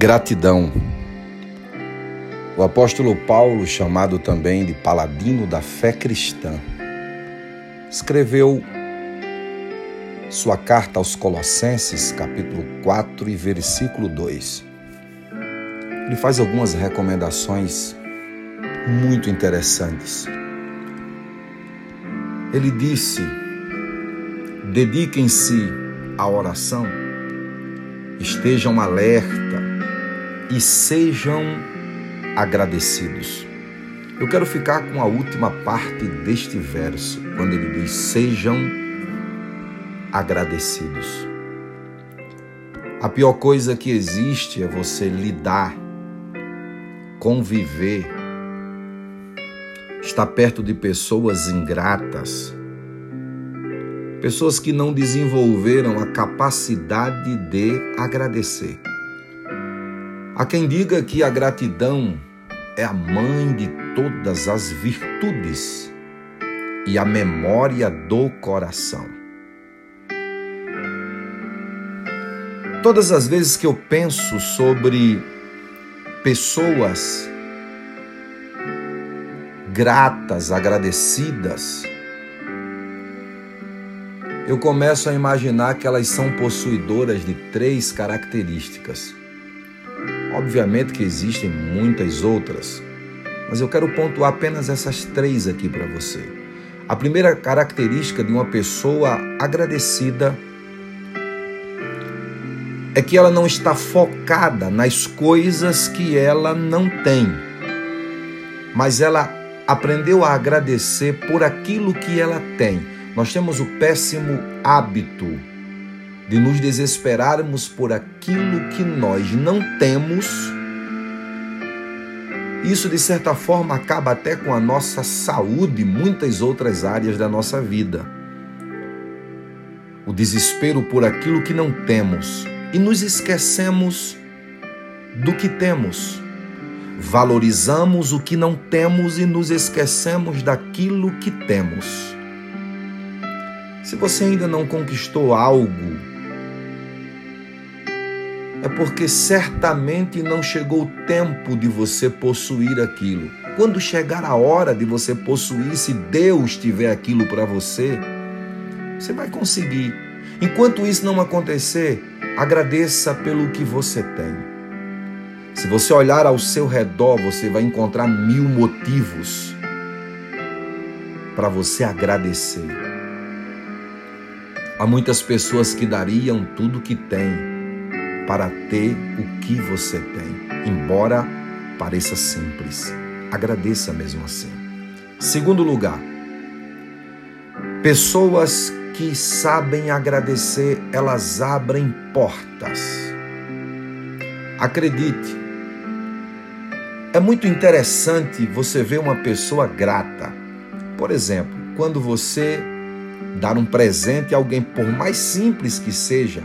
Gratidão. O apóstolo Paulo, chamado também de paladino da fé cristã, escreveu sua carta aos Colossenses, capítulo 4 e versículo 2. Ele faz algumas recomendações muito interessantes. Ele disse: dediquem-se à oração, estejam alerta e sejam agradecidos. Eu quero ficar com a última parte deste verso, quando ele diz: sejam agradecidos. A pior coisa que existe é você lidar, conviver, estar perto de pessoas ingratas, pessoas que não desenvolveram a capacidade de agradecer. Há quem diga que a gratidão é a mãe de todas as virtudes e a memória do coração. Todas as vezes que eu penso sobre pessoas gratas, agradecidas, eu começo a imaginar que elas são possuidoras de três características. Obviamente que existem muitas outras, mas eu quero pontuar apenas essas três aqui para você. A primeira característica de uma pessoa agradecida é que ela não está focada nas coisas que ela não tem, mas ela aprendeu a agradecer por aquilo que ela tem. Nós temos o péssimo hábito de nos desesperarmos por aquilo que nós não temos, isso de certa forma acaba até com a nossa saúde e muitas outras áreas da nossa vida. O desespero por aquilo que não temos e nos esquecemos do que temos. Valorizamos o que não temos e nos esquecemos daquilo que temos. Se você ainda não conquistou algo é porque certamente não chegou o tempo de você possuir aquilo. Quando chegar a hora de você possuir, se Deus tiver aquilo para você, você vai conseguir. Enquanto isso não acontecer, agradeça pelo que você tem. Se você olhar ao seu redor, você vai encontrar mil motivos para você agradecer. Há muitas pessoas que dariam tudo que têm para ter o que você tem, embora pareça simples. Agradeça mesmo assim. Segundo lugar, pessoas que sabem agradecer, elas abrem portas. Acredite, é muito interessante você ver uma pessoa grata. Por exemplo, quando você dar um presente a alguém, por mais simples que seja,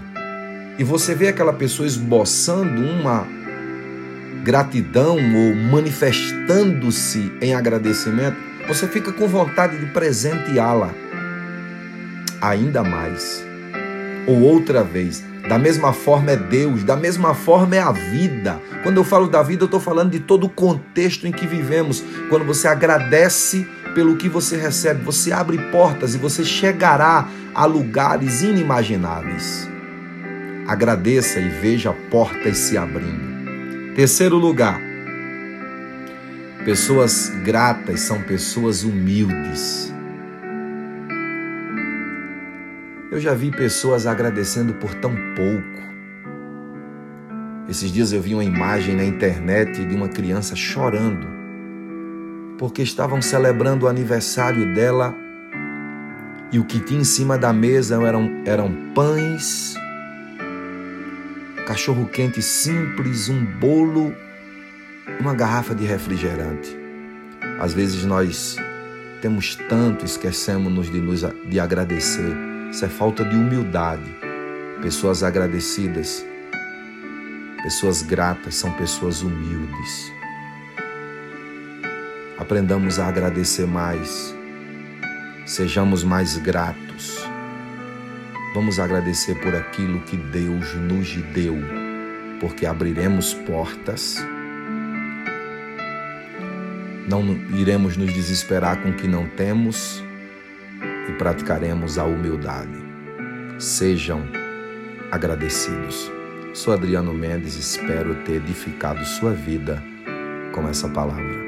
e você vê aquela pessoa esboçando uma gratidão ou manifestando-se em agradecimento, você fica com vontade de presenteá-la ainda mais. Ou outra vez, da mesma forma é Deus, da mesma forma é a vida. Quando eu falo da vida, eu estou falando de todo o contexto em que vivemos. Quando você agradece pelo que você recebe, você abre portas e você chegará a lugares inimagináveis. Agradeça e veja portas se abrindo. Terceiro lugar, pessoas gratas são pessoas humildes. Eu já vi pessoas agradecendo por tão pouco. Esses dias eu vi uma imagem na internet de uma criança chorando porque estavam celebrando o aniversário dela e o que tinha em cima da mesa eram, eram pães, cachorro quente simples, um bolo, uma garrafa de refrigerante. Às vezes nós temos tanto, esquecemos de nos de agradecer. Isso é falta de humildade. Pessoas agradecidas, pessoas gratas são pessoas humildes. Aprendamos a agradecer mais. Sejamos mais gratos. Vamos agradecer por aquilo que Deus nos deu. porque abriremos portas, não iremos nos desesperar com o que não temos e praticaremos a humildade. Sejam agradecidos. Sou Adriano Mendes, espero ter edificado sua vida com essa palavra.